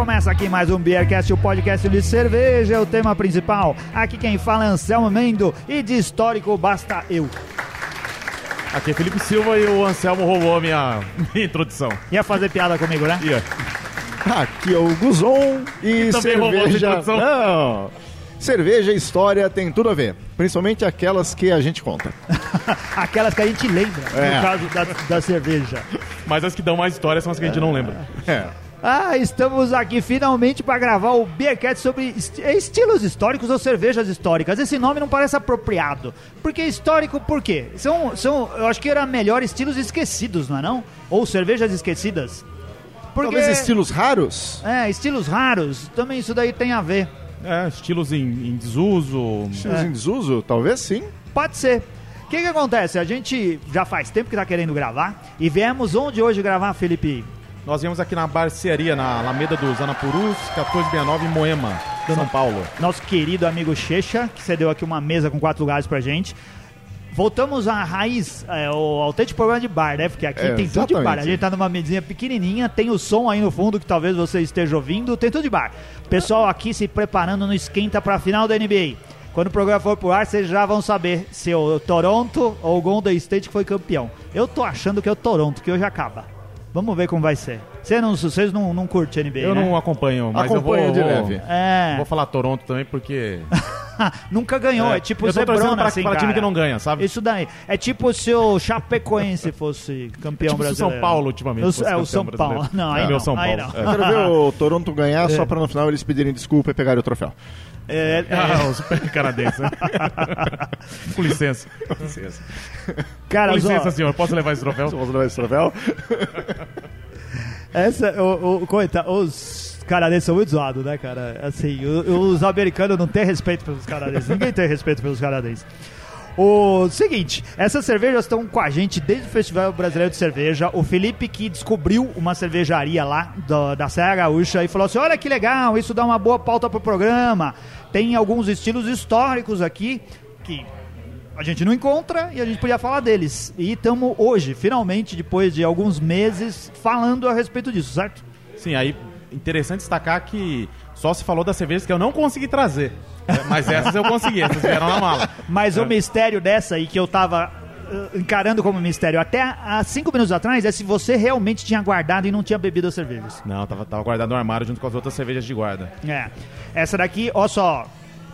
começa aqui mais um Beercast, o podcast de cerveja, é o tema principal. Aqui quem fala é Anselmo Mendo e de histórico basta eu. Aqui é Felipe Silva e o Anselmo roubou a minha, minha introdução. Ia fazer piada comigo, né? Ia. Aqui é o Guzon e também roubou a cerveja. introdução. Não! Cerveja e história tem tudo a ver, principalmente aquelas que a gente conta. Aquelas que a gente lembra, É. no caso da, da cerveja. Mas as que dão mais história são as que a gente não lembra. É. Ah, estamos aqui finalmente para gravar o Beercast sobre est- estilos históricos ou cervejas históricas. Esse nome não parece apropriado. Porque histórico, por quê? São, são, eu acho que era melhor estilos esquecidos, não é não? Ou cervejas esquecidas. Porque, Talvez estilos raros? É, estilos raros. Também isso daí tem a ver. É, estilos em, em desuso. Estilos É. em desuso? Talvez sim. Pode ser. O que, que acontece? A gente já faz tempo que tá querendo gravar. E viemos onde hoje gravar, Felipe? Nós viemos aqui na barcearia, na Alameda dos Anapurus, 1469, em Moema, São Paulo. nosso querido amigo Checha, que cedeu aqui uma mesa com quatro lugares pra gente. Voltamos à raiz, é, o autêntico programa de bar, né? Porque aqui É, tem tudo de bar. A exatamente. gente tá numa mesinha pequenininha, tem o som aí no fundo que talvez você esteja ouvindo, tem tudo de bar. Pessoal aqui se preparando no esquenta pra final da NBA. Quando o programa for pro ar, vocês já vão saber se o Toronto ou o Golden State que foi campeão. Eu tô achando que é o Toronto, que hoje acaba. Vamos ver como vai ser. Vocês não, vocês não, não curtem NBA, Eu né? não acompanho, mas Acompanha eu vou, de vou, leve. É, vou falar Toronto também, porque... nunca ganhou, é, tipo eu tô torcendo Zebrona, pra, assim, pra time que não ganha, sabe? Isso daí. É tipo se o Chapecoense fosse campeão Tipo se o brasileiro. São Paulo, ultimamente, O- é, o São Paulo. Não, É, aí meu não. São aí Paulo. não. É. Eu quero ver o Toronto ganhar só pra no final eles pedirem desculpa e pegarem o troféu. É, é, Ah, o super canadense. né? Com licença. Com licença. cara, Com licença, só, senhor. Posso levar esse troféu? Vamos levar esse troféu? essa, o, o, coita, os canadenses são muito zoados, né, cara? Assim, os americanos não têm respeito pelos canadenses. Ninguém tem respeito pelos canadenses. O seguinte, essas cervejas estão com a gente desde o Festival Brasileiro de Cerveja. O Felipe que descobriu uma cervejaria lá da, da Serra Gaúcha e falou assim: olha que legal, isso dá uma boa pauta pro programa. Tem alguns estilos históricos aqui que a gente não encontra e a gente podia falar deles. E estamos hoje, finalmente, depois de alguns meses, falando a respeito disso, certo? Sim, aí interessante destacar que só se falou das cervejas que eu não consegui trazer. Mas essas eu consegui, essas vieram na mala. Mas É. o mistério dessa aí que eu tava uh, encarando como mistério até há cinco minutos atrás é se você realmente tinha guardado e não tinha bebido as cervejas. Não, tava, tava guardado no armário junto com as outras cervejas de guarda. É. Essa daqui, ó só,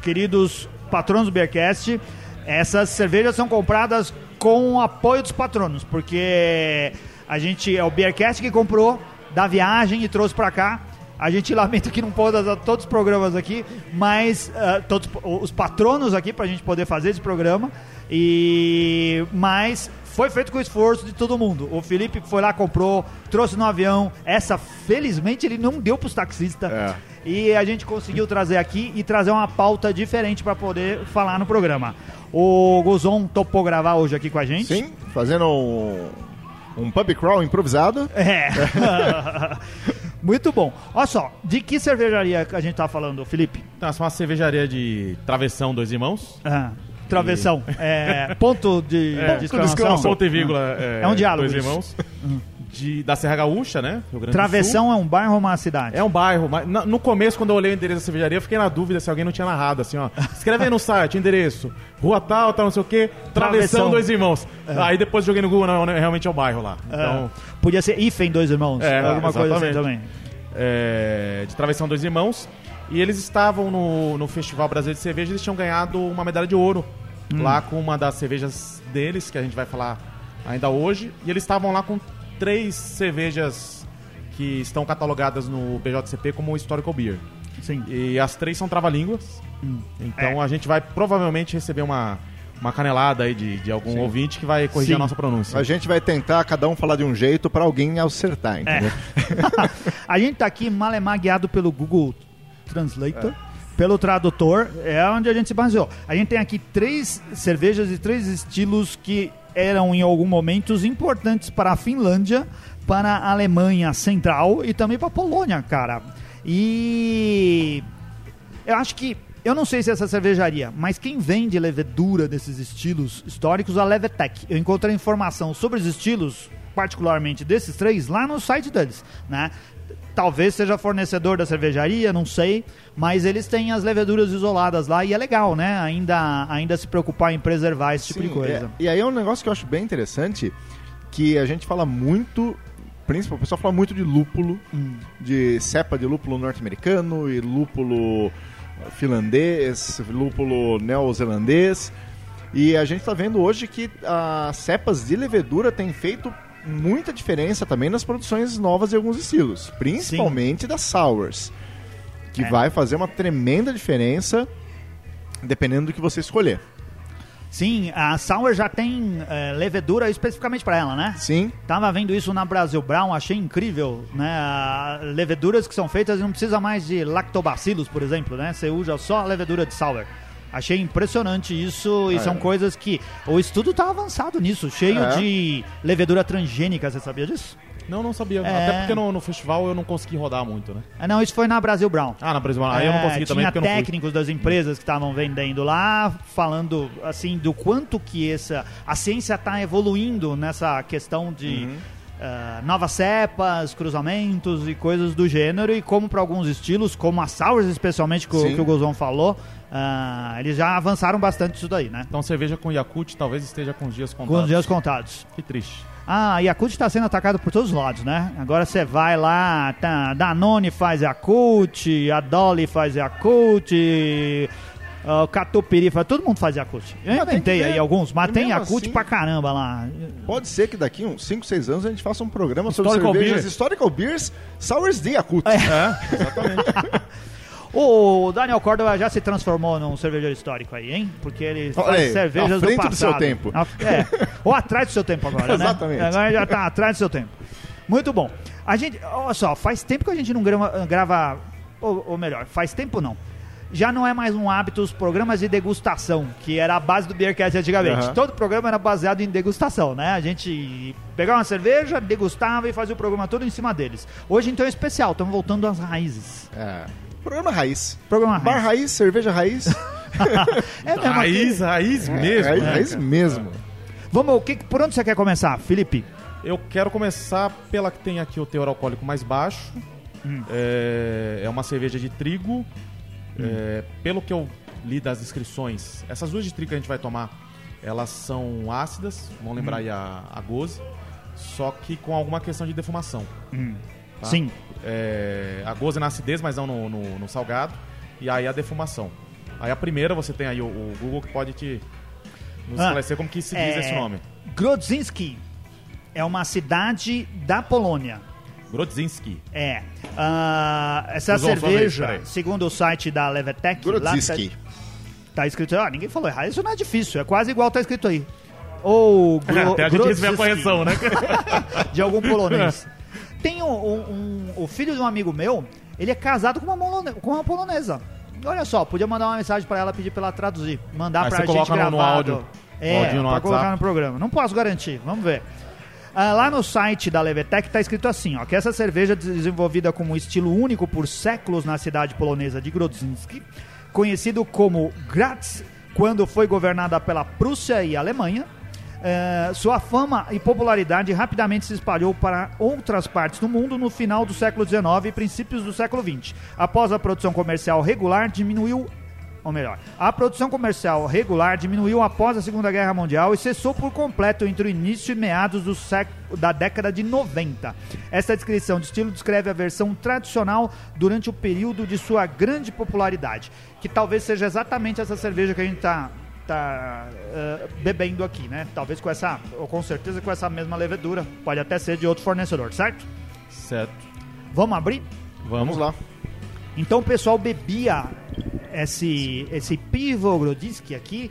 queridos patronos do Beercast, essas cervejas são compradas com o apoio dos patronos, porque a gente é o Beercast que comprou da viagem e trouxe pra cá. A gente lamenta que não pôde dar todos os programas aqui, mas ah, todos os patronos aqui pra gente poder fazer esse programa. E mas foi feito com o esforço de todo mundo. O Felipe foi lá, comprou, trouxe no avião. Essa, felizmente, ele não deu pros taxistas. É. E a gente conseguiu trazer aqui e trazer uma pauta diferente para poder falar no programa. O Guzon topou gravar hoje aqui com a gente. Sim, fazendo um, um pub crawl improvisado. É. Muito bom. Olha só, de que cervejaria a gente tá falando, Felipe? Então, essa é uma cervejaria de travessão, dois irmãos. Ah, travessão. É, ponto de, É, de exclamação. Ponto e vírgula. É, É um diálogo Dois isso. irmãos. De, da Serra Gaúcha, né? Travessão é um bairro ou uma cidade? É um bairro, mas na- no começo, quando eu olhei o endereço da cervejaria, eu fiquei na dúvida se alguém não tinha narrado, assim, ó. Escreve aí no site, endereço, rua tal, tal, não sei o quê, Travessão. Travessão Dois Irmãos. Aí depois joguei no Google, não, realmente é o bairro lá. Então, Ah, Podia ser Ifen Dois Irmãos. É, alguma coisa assim exatamente. também. é, de Travessão Dois Irmãos. E eles estavam no, no Festival Brasileiro de Cerveja, eles tinham ganhado uma medalha de ouro Hum. lá com uma das cervejas deles, que a gente vai falar ainda hoje. E eles estavam lá com três cervejas que estão catalogadas no BJCP como Historical Beer. Sim. E as três são trava-línguas. Então É. a gente vai provavelmente receber uma, uma canelada aí de, de algum ouvinte que vai corrigir Sim. a nossa pronúncia. A gente vai tentar cada um falar de um jeito pra alguém acertar, entendeu? a gente tá aqui malemar guiado pelo Google Translator. Pelo tradutor, é onde a gente se baseou. A gente tem aqui três cervejas e três estilos que eram em algum momentos importantes para a Finlândia, para a Alemanha Central e também para a Polônia, cara. E eu acho que eu não sei se é essa cervejaria, mas quem vende levedura desses estilos históricos a Levetec. Eu encontrei informação sobre os estilos particularmente desses três lá no site deles, né? Talvez seja fornecedor da cervejaria, não sei, mas eles têm as leveduras isoladas lá e é legal, né? Ainda, ainda se preocupar em preservar esse tipo Sim, de coisa. é- e aí é um negócio que eu acho bem interessante, que a gente fala muito, principalmente, o pessoal fala muito de lúpulo, Hum. de cepa de lúpulo norte-americano e lúpulo finlandês, lúpulo neozelandês. E a gente está vendo hoje que as cepas de levedura têm feito muita diferença também nas produções novas de alguns estilos, principalmente das sours, que É. vai fazer uma tremenda diferença dependendo do que você escolher. Sim, a Sour já tem é, levedura especificamente para ela, né? Sim, Tava vendo isso na Brasil Brown, achei incrível, né? Leveduras que são feitas e não precisa mais de lactobacilos, por exemplo, né? Você usa só a levedura de sour. Achei impressionante isso e É. são coisas que o estudo tá avançado nisso, cheio É. de levedura transgênica, você sabia disso? Não, não sabia. É. Até porque no, no festival eu não consegui rodar muito, né? Ah, não, isso foi na Brasil Brown. Ah, na Brasil, aí eu não É, consegui também tinha porque técnicos das empresas que estavam vendendo lá, falando assim do quanto que essa a ciência está evoluindo nessa questão de Uhum. ah, novas cepas, cruzamentos e coisas do gênero e como para alguns estilos, como a sours especialmente que, o- que o Gozon falou, ah, eles já avançaram bastante isso daí, né? Então cerveja com Yakut talvez esteja com os dias Com contados. os dias contados. Que triste. Ah, Yakult está sendo atacado por todos os lados, né? Agora você vai lá, tá, Danone faz Yakult, a Dolly faz Yakult, ah, o Catupiry faz... Todo mundo faz Yakult. Eu inventei aí alguns, mas E tem Yakult assim- pra caramba lá. pode ser que daqui uns 5, 6 anos a gente faça um programa sobre Historical cervejas Beer. Historical Beers, Sours de Yakut. É, exatamente. O Daniel Córdoba já se transformou num cervejeiro histórico aí, hein? Porque ele Olha faz aí, cervejas do do passado. seu tempo. É, ou atrás do seu tempo agora, né? Exatamente. Agora já tá atrás do seu tempo. Muito bom. A gente, olha só, faz tempo que a gente não grava, grava ou, ou melhor, faz tempo não. Já não é mais um hábito os programas de degustação, que era a base do Beercast antigamente. Aham. Todo programa era baseado em degustação, né? A gente pegava uma cerveja, degustava e fazia o programa todo em cima deles. Hoje então é especial, estamos voltando às raízes. É. Programa raiz. Programa Bar raiz. raiz, cerveja raiz. É mesmo raiz, raiz mesmo. raiz, né, raiz mesmo. Vamos, o que, por onde você quer começar, Felipe? Eu quero começar pela que tem aqui o teor alcoólico mais baixo. Hum. É, é uma cerveja de trigo. É, pelo que eu li das descrições, essas duas de trigo que a gente vai tomar, elas são ácidas, vão lembrar aí a, a goze, só que com alguma questão de defumação. Tá? Sim. É, a goze na acidez, mas não no, no- no salgado. E aí a defumação. Aí a primeira, você tem aí o, o Google que pode te nos Ah, esclarecer como que se diz é- esse nome. Grodzinski é uma cidade da Polônia. Grodzinski. É. Ah, essa vez, cerveja, segundo o site da Levetec, lá Grodziski. tá, tá escrito. Ah, ninguém falou errado. Isso não é difícil, é quase igual tá escrito aí. Ou gro, Até a gente recebeu a correção, né? de algum polonês. Tem um, um- um- o filho de um amigo meu, ele é casado com uma, molone- com uma polonesa. Olha só, podia mandar uma mensagem pra ela, pedir pra ela traduzir. Mandar pra você gente coloca no- gravado. áudio. É, áudio no pra colocar no programa. Não posso garantir, vamos ver. Ah, lá no site da Levetec está escrito assim, ó, que essa cerveja desenvolvida como um estilo único por séculos na cidade polonesa de Grodzinski, conhecido como Graz, quando foi governada pela Prússia e Alemanha. Eh, sua fama e popularidade rapidamente se espalhou para outras partes do mundo no final do século XIX e princípios do século XX. Após a produção comercial regular, diminuiu ou melhor, a produção comercial regular diminuiu após a Segunda Guerra Mundial e cessou por completo entre o início e meados do século, da década de 90. Esta descrição de estilo descreve a versão tradicional durante o período de sua grande popularidade, que talvez seja exatamente essa cerveja que a gente está tá, eh, bebendo aqui, né? Talvez com essa, ou com certeza com essa mesma levedura, pode até ser de outro fornecedor, certo? certo. Vamos abrir? Vamos lá. Então o pessoal bebia esse, esse Pivo Grodziski aqui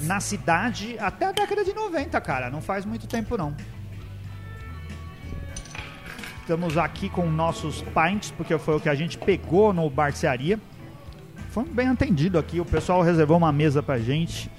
na cidade até a década de 90, cara. Não faz muito tempo, não. Estamos aqui com nossos pints, porque foi o que a gente pegou no Barcearia. Foi bem atendido aqui, o pessoal reservou uma mesa pra gente.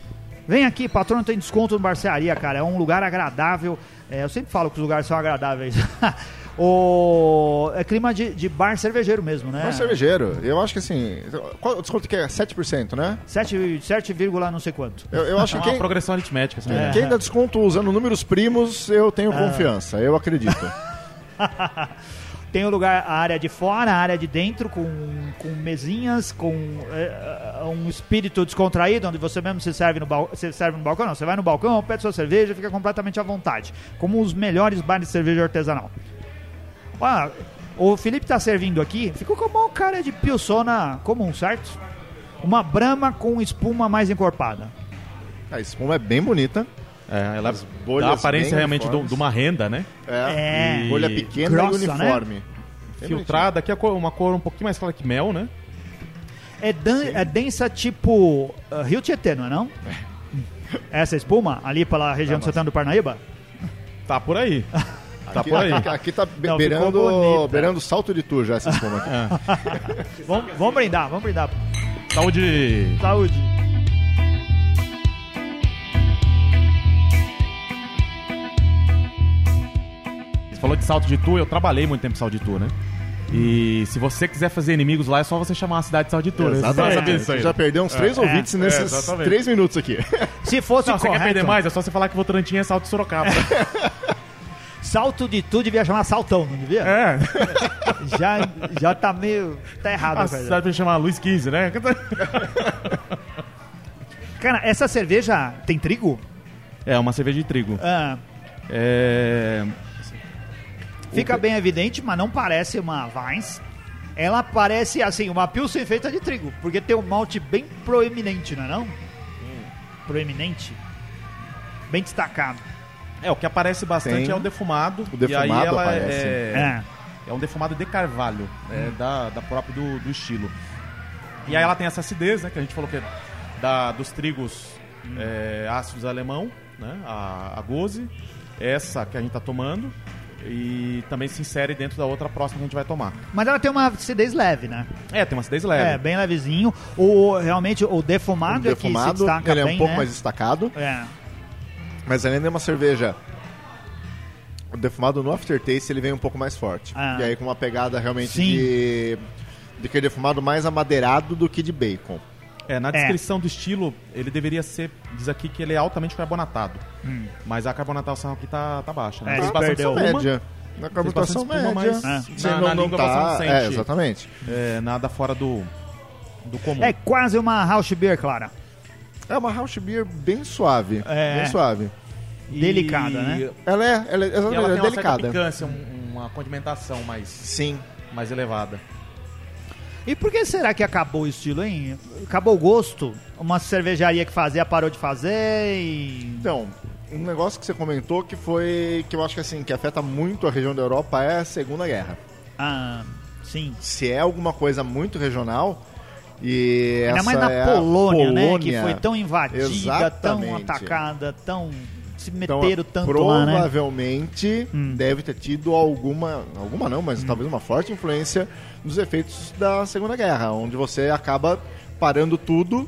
Vem aqui, patrono tem desconto no Barcearia, cara. É um lugar agradável. É, eu sempre falo que os lugares são agradáveis. o... É clima de, de bar cervejeiro mesmo, né? Bar cervejeiro. Eu acho que assim. Qual o desconto que é? 7%, né? 7, 7, não sei quanto. Eu, eu acho É que uma quem, progressão aritmética. Assim, É. né? quem dá desconto usando números primos, eu tenho confiança. Eu acredito. Tem o lugar, a área de fora, a área de dentro, com, com mesinhas, com é, é, um espírito descontraído, onde você mesmo se serve no, bal se serve no balcão. Não, você vai no balcão, pede sua cerveja fica completamente à vontade. Como os melhores bares de cerveja artesanal. O Felipe tá servindo aqui, ficou como uma cara de pilsona comum, certo? Uma brama com espuma mais encorpada. A espuma é bem bonita. É, ela As dá a aparência realmente de, uma renda, né? É. É. Bolha pequena Grossa, e uniforme. Bem Filtrada, aqui é uma cor um pouquinho mais clara que mel, né? É, dan- é densa tipo uh, Rio Tietê, não é não? Essa espuma ali pela região de Santana do Parnaíba? Tá por aí. Tá Aqui, por aí. aqui, aqui tá be- Não, beirando, beirando salto de tour já essa espuma aqui. Vamos, vamos brindar, vamos brindar. Saúde! Saúde. Você falou de salto de tour, eu trabalhei muito tempo em salto de tour, né? E se você quiser fazer inimigos lá, é só você chamar a cidade de salto de tour. né? Você. Já perdeu uns três ouvintes nesses exatamente. três minutos aqui. Se fosse Não, você quer perder mais? É só você falar que Votorantim é salto de Sorocaba. salto de tudo devia chamar saltão, não devia? é. Já, já tá meio... tá errado. A cidade vai chamar Luiz XV, né? Cara, essa cerveja tem trigo? É, uma cerveja de trigo. Ah, É... fica bem evidente, mas não parece uma Vines. Ela parece, assim, uma Pilsen feita de trigo, porque tem um malte bem proeminente, não é não? Proeminente? Bem destacado. É, o que aparece bastante Tem. é o defumado. O defumado e aí ela aparece. É, É. é um defumado de carvalho, é, da, da própria do, do estilo. E aí ela tem essa acidez, né? Que a gente falou que é da, dos trigos é, ácidos alemão, né? A, a goze, essa que a gente tá tomando. E também se insere dentro da outra próxima que a gente vai tomar. Mas ela tem uma acidez leve, né? É, tem uma acidez leve. É, bem levezinho. O, realmente, o defumado, O é que se defumado, destaca ele é um bem, pouco né? mais destacado, É. mas ainda é uma cerveja. O defumado no aftertaste ele vem um pouco mais forte. Ah. E aí com uma pegada realmente Sim. de. de aquele defumado mais amadeirado do que de bacon. É, na descrição do estilo, ele deveria ser. Diz aqui que ele é altamente carbonatado. Mas a carbonatação aqui tá, tá baixa, né? É, ele perdeu. espuma, Média. Na carbonatação espuma, média. mas Sim, na- não, na não língua tá- você não É, sente. exatamente. é, nada fora do, do comum. É quase uma house beer, Clara. É uma house beer bem suave. É. Bem suave. E- delicada, né? Ela é, ela é, E exatamente, ela tem ela é uma certa delicada. picância, um- uma condimentação mais, Sim. mais elevada. E por que será que acabou o estilo, hein? Acabou o gosto? Uma cervejaria que fazia parou de fazer e... Então, um negócio que você comentou que foi. que eu acho que assim, que afeta muito a região da Europa é a Segunda Guerra. Ah, sim. Se é alguma coisa muito regional. E Ainda essa mais na é a Polônia, né? Que Polônia. foi tão invadida, tão Exatamente. atacada, tão... Se Então, meteram tanto lá, né? provavelmente Hum. deve ter tido alguma, alguma não, mas talvez uma forte influência nos efeitos da Segunda Guerra, onde você acaba parando tudo,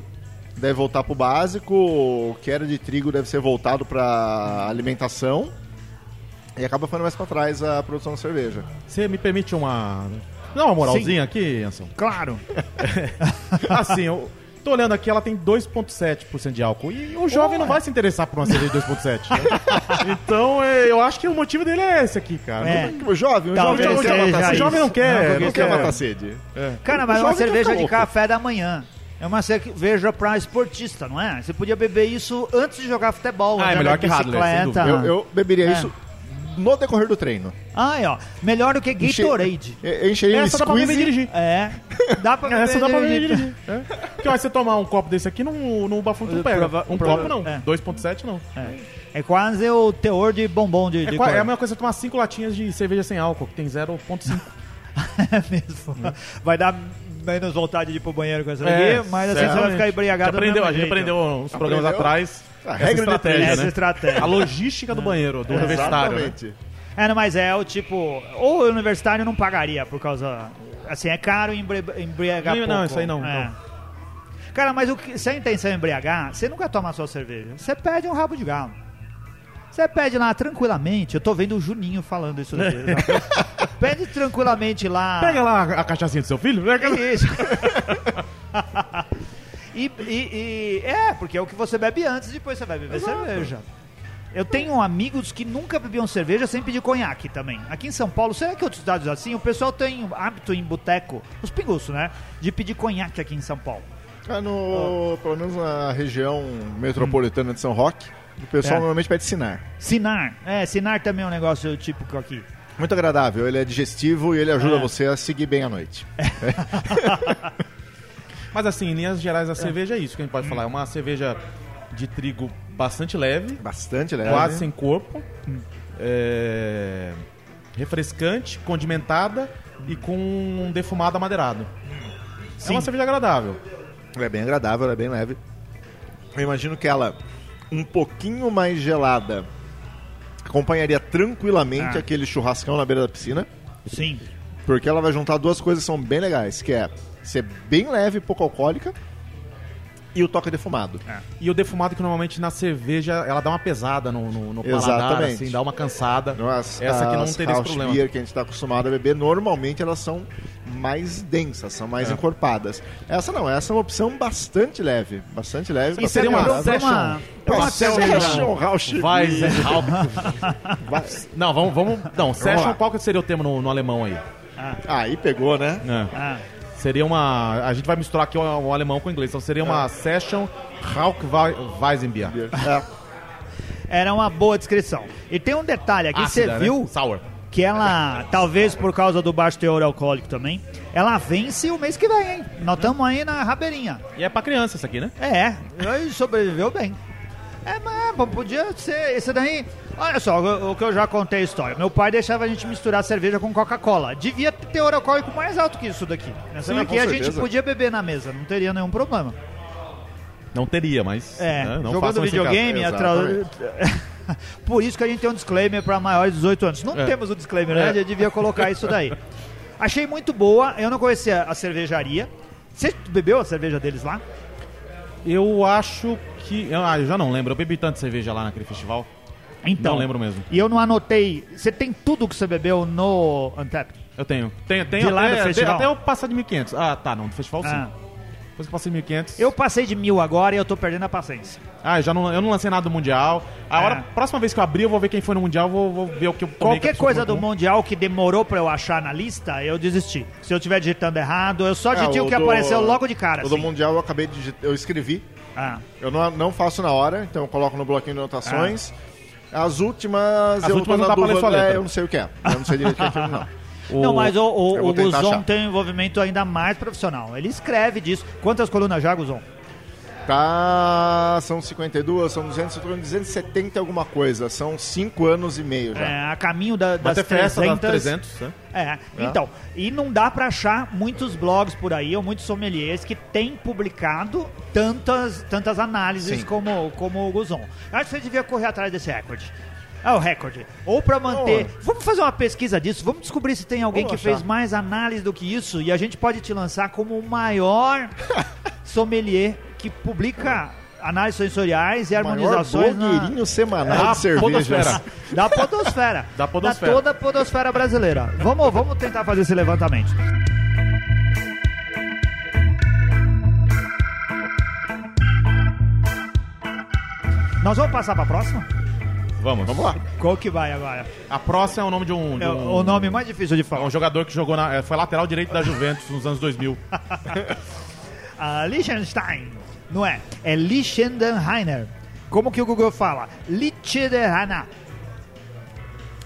deve voltar pro básico, o que era de trigo deve ser voltado para alimentação e acaba ficando mais para trás a produção da cerveja. Você me permite uma. Dá uma moralzinha aqui, Anson? Claro. Assim, eu tô olhando aqui, ela tem 2,7% de álcool. E o jovem não vai se interessar por uma cerveja de 2,7%. então, é, eu acho que o motivo dele é esse aqui, cara. É. O jovem, o Talvez jovem não quer seja matar O sede. jovem não quer, Não, não, quer matar sede. Cara, O mas é uma jovem cerveja ficar de louco. café da manhã. É uma cerveja pra esportista, não é? Você podia beber isso antes de jogar futebol. Ah, é andar melhor de que Radler, sem bicicleta. dúvida. Eu, eu beberia É. isso no decorrer do treino. Ai, ó. Melhor do que Enche- Gatorade. Eu eu encheria um Essa dá pra beber e squeeze dirigir. É. Dá pra beber. Essa dá pra beber e dirigir. É. Porque ó, você tomar um copo desse aqui, no, no bafão não pega. Prova- um prova- copo não. é. 2,7 não. É. É quase o teor de bombom de, É, de é a mesma coisa você tomar 5 latinhas de cerveja sem álcool, que tem 0,5. É mesmo. Vai dar menos vontade de ir pro banheiro com essa É, daqui, mas assim você vai ficar embriagado Já aprendeu, a gente jeito. aprendeu uns programas Aprendeu? atrás. A essa regra de estratégia, três. Essa né? estratégia. A logística do banheiro, do universitário. né? Exatamente. É, não, mas é o tipo. Ou o universitário não pagaria por causa. Assim, é caro embri- embriagar Não, pouco. não, isso aí não, É. não. Cara, mas o que, se a intenção é embriagar, você nunca toma só cerveja. Você pede um rabo de galo. Você pede lá tranquilamente. Eu tô vendo o Juninho falando isso daqui. né? pede tranquilamente lá. Pega lá a cachaçinha do seu filho. Pega lá. Isso. e, e- e- é, porque é o que você bebe antes, depois você vai beber cerveja. Eu tenho amigos que nunca bebiam cerveja sem pedir conhaque também. Aqui em São Paulo, será que outros estados assim? O pessoal tem hábito em boteco, os pinguços, né? De pedir conhaque aqui em São Paulo. Ah, no, Pelo menos na região metropolitana de São Roque, o pessoal É. normalmente pede sinar. Sinar. É, Sinar também é um negócio típico aqui. Muito agradável, ele é digestivo e ele ajuda É. você a seguir bem a noite. Mas assim, em linhas gerais, a cerveja é isso que a gente pode falar. É uma cerveja de trigo bastante leve, Bastante leve. quase sem corpo, é, refrescante, condimentada e com um defumado amadeirado. É uma cerveja agradável. É bem agradável, é bem leve. Eu imagino que ela, um pouquinho mais gelada, acompanharia tranquilamente Ah. aquele churrascão na beira da piscina. Sim. Porque ela vai juntar duas coisas que são bem legais, que é ser bem leve e pouco alcoólica e o toque defumado. E o defumado que normalmente na cerveja ela dá uma pesada no, no, no paladar, assim, dá uma cansada. As, Essa aqui não as teria esse problema. beer que a gente está acostumado a beber, normalmente elas são mais densas, são mais É. encorpadas. Essa não, essa é uma opção bastante leve, bastante leve. E bastante seria uma agradável. session. uma- É uma uma session house Vai. Zé. Não, vamos, vamos. Não, session, lá. qual que seria o termo no, no alemão aí? Aí pegou, né? É. Ah, Seria uma. A gente vai misturar aqui o, o alemão com o inglês. Então seria uma Session Rauchweizenbier. É. era uma boa descrição. E tem um detalhe aqui, você Ácida, né? viu Sour. que ela, talvez por causa do baixo teor alcoólico também, ela vence o mês que vem, hein? Nós estamos aí na rabeirinha. E é pra criança isso aqui, né? É, ele sobreviveu bem. É, mas podia ser esse daí. Olha só, o, o que eu já contei a história. Meu pai deixava a gente misturar cerveja com Coca-Cola. Devia ter teor alcoólico mais alto que isso daqui. Essa Sim, daqui a gente certeza. podia beber na mesa, não teria nenhum problema. Não teria, mas. É, né, não jogando videogame, atra... por isso que a gente tem um disclaimer para maiores de 18 anos. Não É. temos o disclaimer, né? É. Já devia colocar isso daí. Achei muito boa, eu não conhecia a cervejaria. Você bebeu a cerveja deles lá? Eu acho que. Ah, eu já não lembro. Eu bebi tanta cerveja lá naquele festival. Então. Não lembro mesmo. E eu não anotei. Você tem tudo que você bebeu no Untapped? Eu tenho. Tenho, tenho De lá até, do festival? até eu passar de 1500. Ah, tá, não. Do festival sim. Ah. Depois que eu passei de 1500. Eu passei de mil agora e eu tô perdendo a paciência. Ah, eu já não, eu não lancei nada do Mundial. A É. hora, próxima vez que eu abrir, eu vou ver quem foi no Mundial, vou, vou ver o que eu tomei. que Qualquer pessoa coisa do. Mundial que demorou pra eu achar na lista, eu desisti. Se eu estiver digitando errado, eu só É, digitei o que do- apareceu logo de cara. O do assim. Mundial eu acabei de eu escrevi. Ah. Eu não, não faço na hora, então eu coloco no bloquinho de anotações. As últimas, As eu últimas tô não na dá pra ler dúvida, sua letra. é, eu não sei o que é. Eu não sei direito o que é aquilo, não. O- Não, mas o, o, o Guzon achar. tem um envolvimento ainda mais profissional. Ele escreve disso. Quantas colunas já, Guzon? Tá, são 52, são 200, eu tô falando 270 alguma coisa. São 5 anos e meio já. É, a caminho da, das ter festa 300... das 300, né? É, então, e não dá pra achar muitos blogs por aí, ou muitos sommeliers que têm publicado tantas, tantas análises Sim. como, como o Guzon. Eu acho que você devia correr atrás desse recorde. É o recorde. Ou pra manter. Vamos fazer uma pesquisa disso, vamos descobrir se tem alguém Vamos que achar. fez mais análise do que isso e a gente pode te lançar como o maior sommelier que publica análises sensoriais e O maior harmonizações na, blogueirinho semanal Da de podosfera. da podosfera. Da podosfera. toda a podosfera brasileira. Vamos, vamos tentar fazer esse levantamento. Nós vamos passar para a próxima? Vamos. Vamos lá. Qual que vai agora? A próxima é o nome de um, de É um, o nome mais difícil de um falar. jogador que jogou na, é, foi lateral direito da Juventus nos anos 2000. Ah, Liechtenstein. Não é? É Liechtensteiner. Como que o Google fala? Liechtensteiner.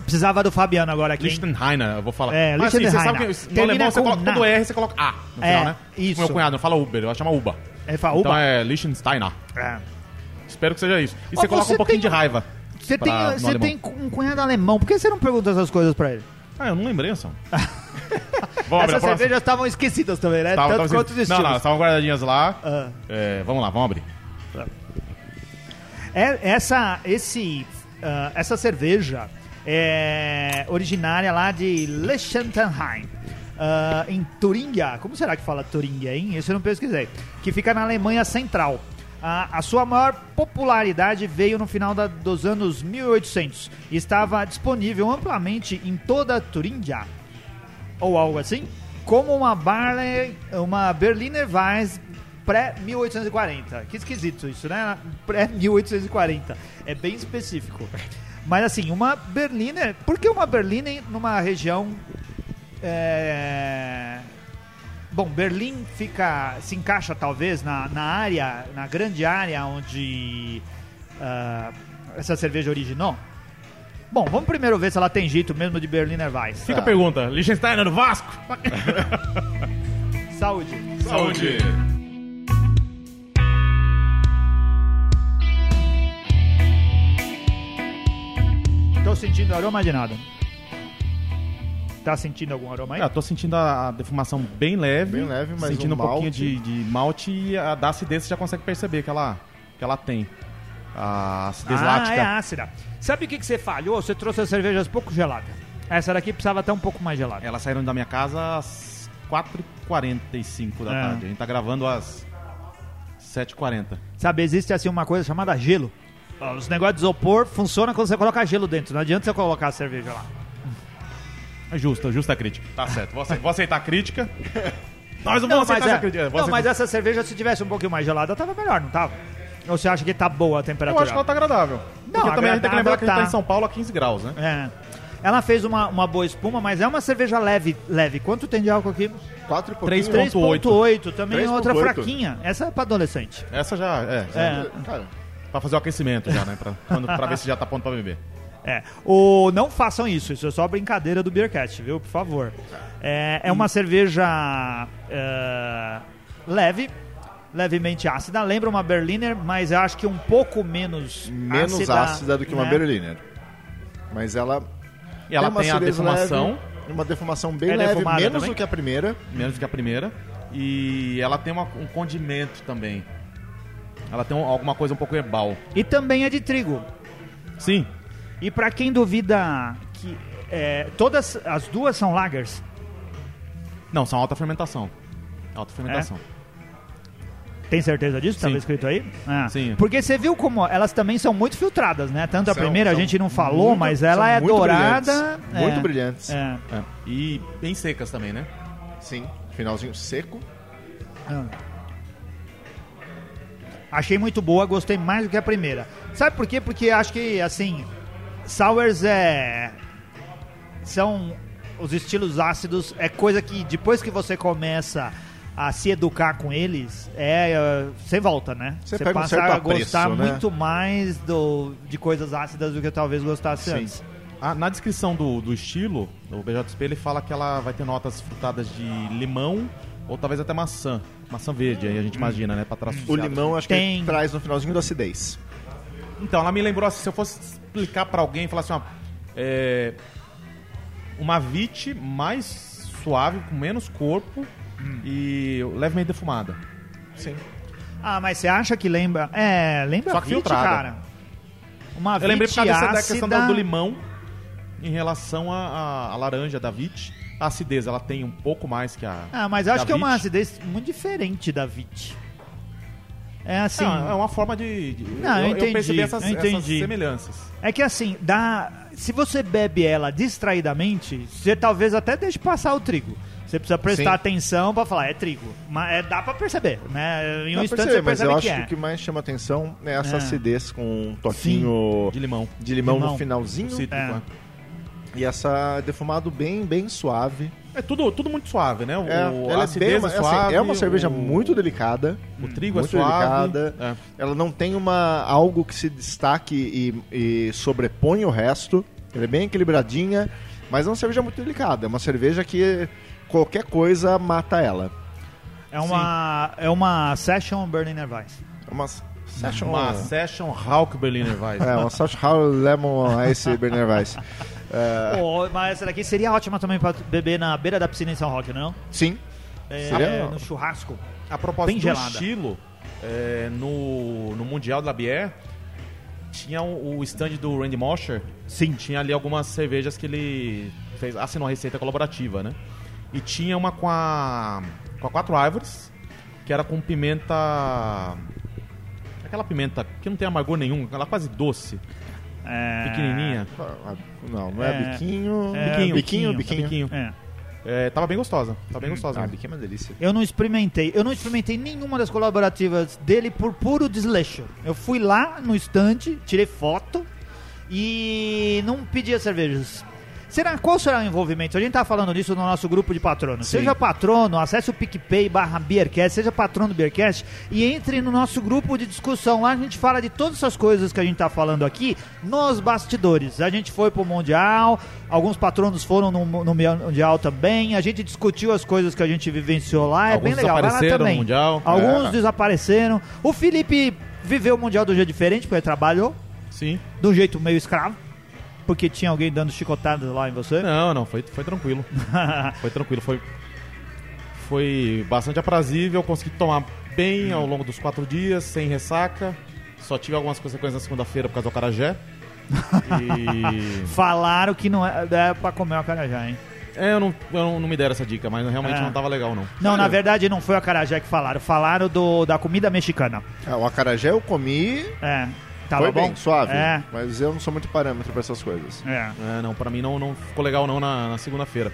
Precisava do Fabiano agora aqui. hein? Lichtenheiner, eu vou falar. É, Mas assim, você sabe Lichtenheiner. que no alemão você coloca na. R, você coloca A no É, final, né? isso. Meu cunhado não fala Uber, ela chama Uba. Ele fala, Então Uba. é Liechtensteiner. É. Espero que seja isso. E Ó, você coloca você um pouquinho tem- de raiva. Você pra- tem, você tem um cunhado alemão, por que você não pergunta essas coisas pra ele? Ah, eu não lembrei, Anselmo. Vamos abrir a Essas cervejas estavam esquecidas também, né? Tava- Tanto tava quanto os estilos. Não, não, estavam guardadinhas lá. Ah. É, vamos lá, vamos abrir. É, essa, esse, ah, essa cerveja é originária lá de Liechtenstein, ah, em Turingia. Como será que fala Turingia, hein? Isso eu não pesquisei. que fica na Alemanha Central. A, a sua maior popularidade veio no final da- dos anos 1800 e estava disponível amplamente em toda a ou algo assim, como uma Barley, uma Berliner Weiss pré-1840. Que esquisito isso, né? Pré-1840. É bem específico. Mas assim, uma Berliner... Por que uma Berliner numa região... é, Bom, Berlim fica, se encaixa talvez na, na área, na grande área onde ah, essa cerveja originou. Bom, vamos primeiro ver se ela tem jeito mesmo de Berliner Weiss. Fica a pergunta: Liechtenstein é no Vasco? Saúde. Saúde! Tô sentindo aroma de nada. Tá sentindo algum aroma aí? Ah, tô sentindo a, a defumação bem leve. Bem leve, mas Sentindo o um pouquinho malte- de, de malte e a da acidez você já consegue perceber que ela, que ela tem. A acidez ah, é ácida. Sabe o que, que você falhou? Você trouxe as cervejas pouco geladas. Essa daqui precisava até um pouco mais gelada. Elas saíram da minha casa às 4h45 da É. tarde. A gente tá gravando às 7h40. Sabe, existe assim uma coisa chamada gelo. Ó, Os negócios de isopor funcionam quando você coloca gelo dentro. Não adianta você colocar a cerveja lá. É justa, justa a crítica. Tá certo. Vou, ace- vou aceitar a crítica. Nós não Não, vamos mas, aceitar é, essa crítica. Não, mas aceitar- essa cerveja, se tivesse um pouquinho mais gelada, tava melhor, não tava? Ou você acha que tá boa a Eu temperatura? acho que ela tá agradável. Não, Porque também a gente tem que lembrar que a gente tá em São Paulo a 15 graus, né? É. Ela fez uma, uma boa espuma, mas é uma cerveja leve. leve. Quanto tem de álcool aqui? 4 e Três pouquinho. ponto- 3.8. Também é 3.8. outra fraquinha. Essa é pra adolescente. Essa já é. já É. Cara, Pra fazer o aquecimento já, né? Pra, quando, pra ver se já tá pronto pra beber. É. O, não façam isso, isso é só brincadeira do Beercast, viu? Por favor. É, é uma cerveja é, leve, levemente ácida. Lembra uma Berliner, mas eu acho que um pouco menos menos ácida, do que uma né? Berliner. Mas ela E ela tem, a acidez defumação, leve, uma defumação bem É leve, menos também? do que a primeira. menos que a primeira. E ela tem uma- um condimento também. Ela tem um- alguma coisa um pouco herbal. E também é de trigo. Sim. E pra quem duvida que é, todas as duas são lagers, Não, são alta fermentação. Alta fermentação. Tem certeza disso? Tava Sim. escrito aí? Ah. Sim. Porque você viu como elas também são muito filtradas, né? Tanto a São- primeira a gente não falou, muito- mas ela é muito dourada. brilhantes, é, Muito brilhantes. é. É. E bem secas também, né? Sim. Finalzinho seco. Ah. Achei muito boa, gostei mais do que a primeira. Sabe por quê? Porque acho que, assim, sours é. São. Os estilos ácidos é coisa que depois que você começa a se educar com eles, é. Você volta, né? Você um passa certo a gostar apreço, né? muito mais do, de coisas ácidas do que talvez gostasse Sim. antes. Ah, na descrição do, do estilo, o BJSP ele fala que ela vai ter notas frutadas de limão ou talvez até maçã. Maçã verde, aí a gente imagina, né? Pra trás O limão acho que Tem. ele traz no finalzinho da acidez. Então, ela me lembrou assim, se eu fosse explicar pra alguém, falar assim, ó, é, uma vite mais suave, com menos corpo e levemente defumada. Sim. Ah, mas você acha que lembra. É, lembra Só que Vite, cara. Uma Eu lembrei por Vite causa da questão do, do limão em relação à laranja da vite. A acidez, ela tem um pouco mais que a Ah, mas eu acho que é uma Vite. acidez muito diferente da Vit. É assim. Não, é uma forma de. de- Não, eu entendi, percebi essas, eu entendi. essas semelhanças. É que assim, dá. Se você bebe ela distraidamente, você talvez até deixe passar o trigo. Você precisa prestar Sim. atenção pra falar, é trigo. Mas é, dá pra perceber, né? Em um Dá instante perceber, você mas percebe eu que acho é. que o que mais chama atenção é essa É. acidez com um toquinho De limão. de limão, Limão. no finalzinho Cítrico, É. é. e essa defumado bem bem suave. É tudo, tudo muito suave, né? O, É, ela é, bem, acidez uma- é assim, suave. é uma cerveja o, muito delicada. O trigo muito é suave. delicada. É. Ela não tem uma algo que se destaque e, e sobrepõe o resto. Ela é bem equilibradinha, mas é uma cerveja muito delicada. É uma cerveja que qualquer coisa mata ela. É uma, é uma Session Berliner Weiss. É uma session, Uma Session Hawk Berliner Weiss. é uma session How Lemon Ice Berliner Weiss. É, Pô, mas essa daqui seria ótima também pra beber na beira da piscina em São Roque, não? sim. É, Seria- no churrasco. A propósito Bem do gelada. estilo, é, no, no Mundial da Bière, tinha o, o stand do Randy Mosher. Sim. Tinha ali algumas cervejas que ele fez, assinou a receita colaborativa, né? E tinha uma com a, com a Quatro Árvores que era com pimenta. Aquela pimenta que não tem amargor nenhum, ela quase doce, É... pequenininha. Não, não é, É. biquinho. É, biquinho, biquinho, biquinho. biquinho. É. É, tava bem gostosa, tava bem gostosa. Ah, biquinho é uma delícia. Eu não experimentei. Eu não experimentei nenhuma das colaborativas dele por puro desleixo. Eu fui lá no estande, tirei foto e não pedi as cervejas. Será, qual será o envolvimento? A gente tá falando disso no nosso grupo de patronos. Sim. Seja patrono, acesse o PicPay barra Beercast, seja patrono do Beercast e entre no nosso grupo de discussão. Lá a gente fala de todas essas coisas que a gente tá falando aqui nos bastidores. A gente foi pro Mundial, alguns patronos foram no, no Mundial também, a gente discutiu as coisas que a gente vivenciou lá, é Alguns bem legal. Vai lá também. Mundial. Alguns É. desapareceram. O Felipe viveu o Mundial de um jeito diferente, porque ele trabalhou Sim. de um jeito meio escravo. Porque tinha alguém dando chicotadas lá em você. Não, não, foi, foi tranquilo. Foi tranquilo, foi, foi bastante aprazível, consegui tomar bem ao longo dos quatro dias, sem ressaca. Só tive algumas consequências na segunda-feira por causa do acarajé. E... Falaram que não é, é pra comer o acarajé, hein? é, eu não, eu não, não me deram essa dica, mas realmente É. não tava legal, não. Não, na Sério? verdade não foi o acarajé que falaram. Falaram do, da comida mexicana. Ah, o acarajé eu comi, É. Tava foi bom? bem, suave. É. Mas eu não sou muito parâmetro pra essas coisas. É. É, não, pra mim não, não ficou legal não na, na segunda-feira.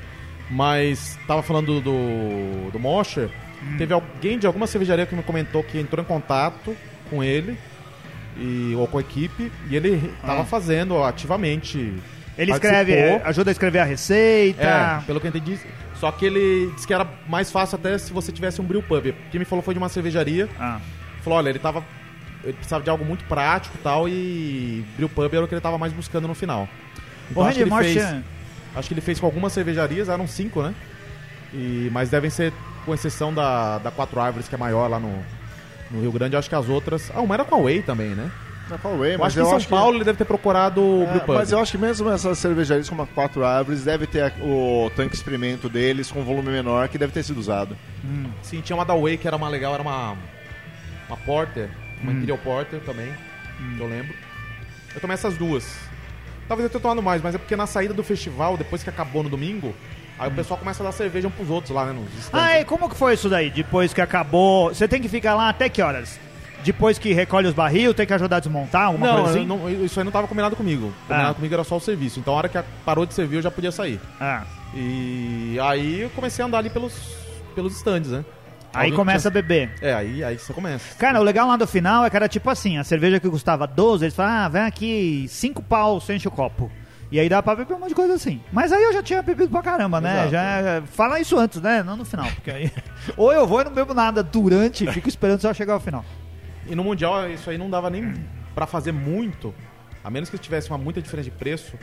Mas tava falando do, do Mosher, teve alguém de alguma cervejaria que me comentou que entrou em contato com ele e, ou com a equipe e ele tava Ah. fazendo ativamente. Ele escreve, ajuda a escrever a receita. É, pelo que eu entendi. Só que ele disse que era mais fácil até se você tivesse um brew pub. Quem me falou foi de uma cervejaria. Ah. Falou, olha, ele tava. Ele precisava de algo muito prático e tal, e brew pub era o que ele tava mais buscando no final. Então, O acho que ele fez- Acho que ele fez com algumas cervejarias, eram cinco, né? E, mas devem ser, com exceção da, da Quatro Árvores, que é maior lá no, no Rio Grande, acho que as outras. Ah, uma era com a Way também, né? Na Huawei, Eu mas acho que em São Paulo ele deve ter procurado o É, Brew Pub. mas eu acho que mesmo essas cervejarias como a Quatro Árvores deve ter o tanque experimento deles com volume menor que deve ter sido usado. Sim, tinha uma da Way que era uma legal, era uma, uma Porter, uma Imperial Porter também, que eu lembro. Eu tomei essas duas. Talvez eu tenha tomado mais, mas é porque na saída do festival, depois que acabou no domingo, aí o pessoal começa a dar cerveja um pros outros lá, né? Nos. Ah, e como que foi isso daí? Depois que acabou... Você tem que ficar lá até que horas? Depois que recolhe os barril, tem que ajudar a desmontar, alguma não, coisa assim? não- isso aí não tava combinado comigo. Combinado Ah. comigo era só o serviço. Então a hora que parou de servir eu já podia sair. Ah. E aí eu comecei a andar ali pelos, pelos stands, né? Aí começa a beber. É, aí, aí você começa. Cara, o legal lá do final é que era tipo assim, a cerveja que custava 12, eles falaram, ah, vem aqui, 5 pau, você enche o copo. E aí dá pra beber um monte de coisa assim. Mas aí eu já tinha bebido pra caramba, né? Exato. Já, fala isso antes, né? Não no final. Porque aí... Ou eu vou e não bebo nada durante, fico esperando só chegar ao final. E no Mundial isso aí não dava nem pra fazer muito, a menos que tivesse uma muita diferença de preço.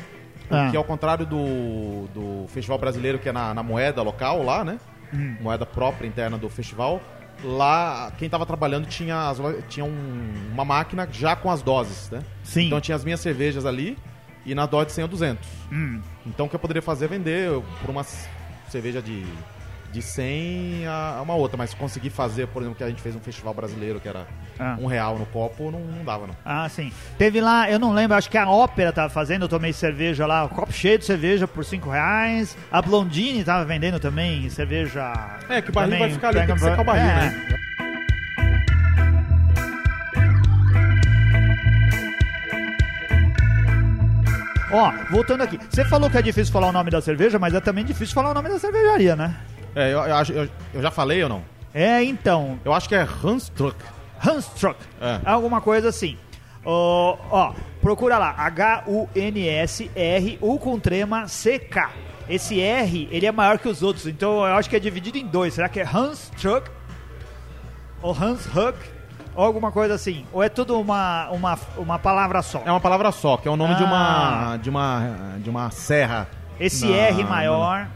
Ah. ao contrário do, do festival brasileiro, que é na, na moeda local lá, né? Hum. Moeda própria interna do festival. Lá, quem tava trabalhando tinha, as, tinha um- uma máquina já com as doses, né? Sim. Então tinha as minhas cervejas ali e na dose de 100 a 200. Hum. Então o que eu poderia fazer é vender por uma cerveja de, de 100 a uma outra. Mas conseguir fazer, por exemplo, que a gente fez um festival brasileiro que era Ah. um real no copo, não, não dava, não. Ah, sim. Teve lá, eu não lembro, acho que a Ópera tava fazendo, eu tomei cerveja lá, um copo cheio de cerveja por 5 reais. A Blondine tava vendendo também cerveja. É, que o barril vai ficar ali, tem que secar o barril, É. né? Ó, voltando aqui. Você falou que é difícil falar o nome da cerveja, mas é também difícil falar o nome da cervejaria, né? É, eu, eu, acho- eu- eu já falei ou não? É, então. Eu acho que é Hanstruck. Hanstruck. É. Alguma coisa assim. Ó, ó, procura lá. H-U-N-S-R-U com trema C-K. Esse R, ele é maior que os outros, então eu acho que é dividido em dois. Será que é Hanstruck? Ou Hanshuck? Ou alguma coisa assim? Ou é tudo uma, uma, uma palavra só? É uma palavra só, que é o nome de Ah. uma de uma de uma serra. Esse na- R maior.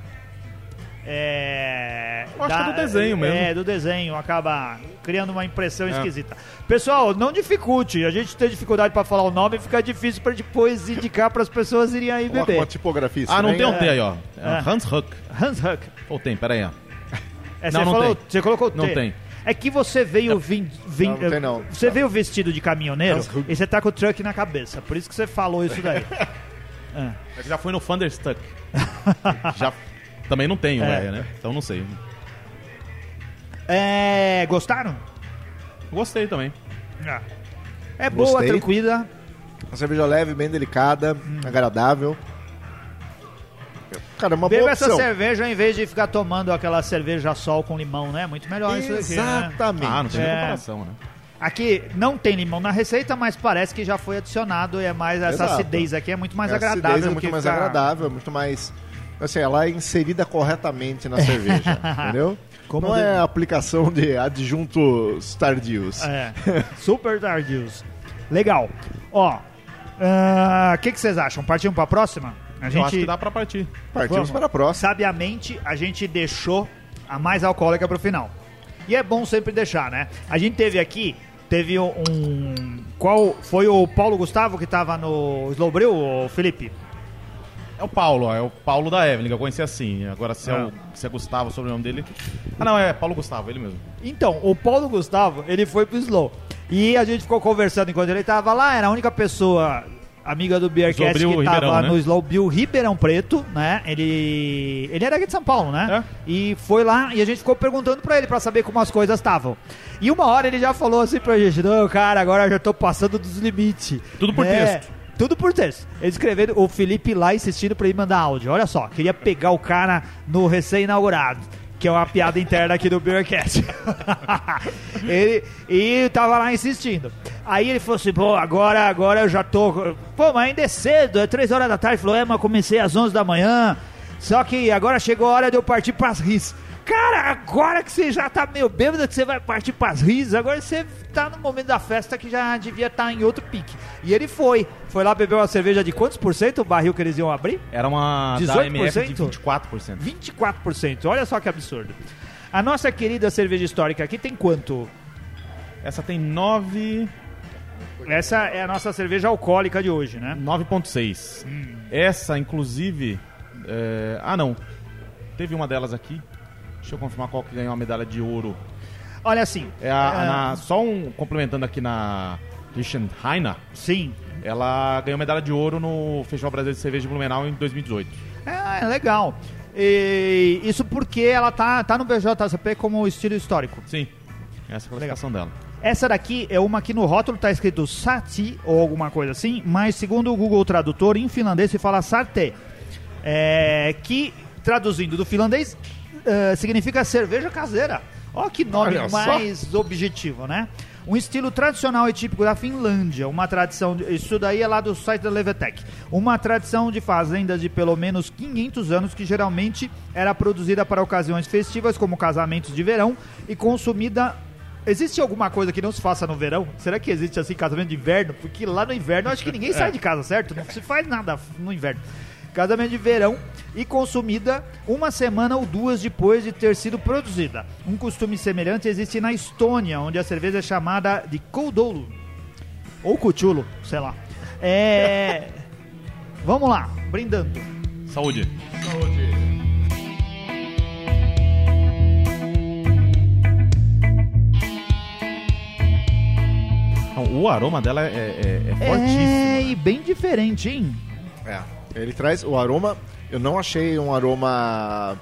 É. Eu acho que é do desenho mesmo. É, do desenho, acaba criando uma impressão É. esquisita. Pessoal, não dificulte. A gente tem dificuldade pra falar o nome, fica difícil pra depois indicar para as pessoas irem aí beber. uma tipografia Ah, não tem um é. T aí, ó. É É. Hanshuck. Hanshuck. Ou tem, pera aí, ó. É, Não, você não falou, tem. Você colocou T. Não tem. É que você veio vim, vim- Não, não tem não. Você veio vestido de caminhoneiro e você tá com o truck na cabeça. Por isso que você falou isso daí. É. Que já foi no Thunderstuck. já também não tem o É. Né? Então não sei. É, gostaram? Gostei também. É boa, Gostei. tranquila. Uma cerveja leve, bem delicada, agradável. Cara, é uma Beba boa essa opção. cerveja em vez de ficar tomando aquela cerveja sol com limão, né? Muito melhor isso daqui, né? Exatamente. Ah, não tem É. comparação, né? Aqui não tem limão na receita, mas parece que já foi adicionado e é mais essa Exato. acidez aqui é muito mais A agradável. acidez é muito que mais ficar- agradável, é muito mais. Assim, ela é inserida corretamente na cerveja, entendeu? Como Não de- é aplicação de adjuntos tardios. É, super tardios. Legal. Ó, ah, o que, que vocês acham? Partimos pra próxima? A Eu acho gente, que dá pra partir. Partimos Vamos. para a próxima. sabiamente, a gente deixou a mais alcoólica pro final. E é bom sempre deixar, né? A gente teve aqui, teve um... Qual foi o Paulo Gustavo que tava no Slowbril, o Felipe? É o Paulo, ó, é o Paulo da Evelyn, que eu conheci assim. Agora, se é, Ah. o, se é Gustavo, o sobrenome dele. Ah, não, é Paulo Gustavo, ele mesmo. Então, o Paulo Gustavo, ele foi pro Slow. E a gente ficou conversando enquanto ele tava lá, era a única pessoa amiga do Beercast que tava Ribeirão, né? no Slow Bill Ribeirão Preto, né? Ele ele era aqui de São Paulo, né? É. E foi lá e a gente ficou perguntando pra ele pra saber como as coisas estavam. E uma hora ele já falou assim pra gente: "Não, cara, agora eu já tô passando dos limites". Tudo por né? texto. Tudo por texto. Ele escrevendo, o Felipe lá insistindo pra ele mandar áudio. Olha só, queria pegar o cara no recém-inaugurado. Que é uma piada interna aqui do Beercast. ele e tava lá insistindo. Aí ele falou assim: pô, agora, agora eu já tô. Pô, mas ainda é cedo, é 3 horas da tarde. Ele falou: é, mas comecei às 11 da manhã. Só que agora chegou a hora de eu partir pras ris. Cara, agora que você já tá meio bêbado, que você vai partir pras ris, agora você tá no momento da festa que já devia estar em outro pique. E ele foi. Foi lá beber uma cerveja de quantos por cento o barril que eles iam abrir? Era uma 18%? da MF de 24%. 24%. Olha só que absurdo. A nossa querida cerveja histórica aqui tem quanto? Essa tem 9... Essa é a nossa cerveja alcoólica de hoje, né? 9.6. Essa, inclusive... é, Ah, não. Teve uma delas aqui. Deixa eu confirmar qual que ganhou a medalha de ouro. Olha assim. É a, é, na- só um complementando aqui na Christian Heiner. Sim. Ela ganhou medalha de ouro no Festival Brasileiro de Cerveja de Blumenau em 2018. É, é legal. E isso porque ela tá, tá no BJCP como estilo histórico. Sim. Essa é a classificação dela. Essa daqui é uma que no rótulo tá escrito Sati ou alguma coisa assim, mas segundo o Google Tradutor, em finlandês se fala Sarte. É, que, traduzindo do finlandês, eh, significa cerveja caseira. Ó que nome Olha só. mais objetivo, né? Um estilo tradicional e típico da Finlândia, uma tradição, de- isso daí é lá do site da Levetec, uma tradição de fazendas de pelo menos 500 anos que geralmente era produzida para ocasiões festivas como casamentos de verão e consumida Existe alguma coisa que não se faça no verão? Será que existe assim casamento de inverno? Porque lá no inverno eu acho que ninguém sai de casa, certo? Não se faz nada no inverno. Casamento de verão e consumida uma semana ou duas depois de ter sido produzida. Um costume semelhante existe na Estônia, onde a cerveja é chamada de Koudolu. Ou Cuchulo, sei lá. É. Vamos lá, brindando. Saúde. Não, O aroma dela é, é, é fortíssimo. É, e bem diferente, hein? É. Ele traz o aroma. Eu não achei um aroma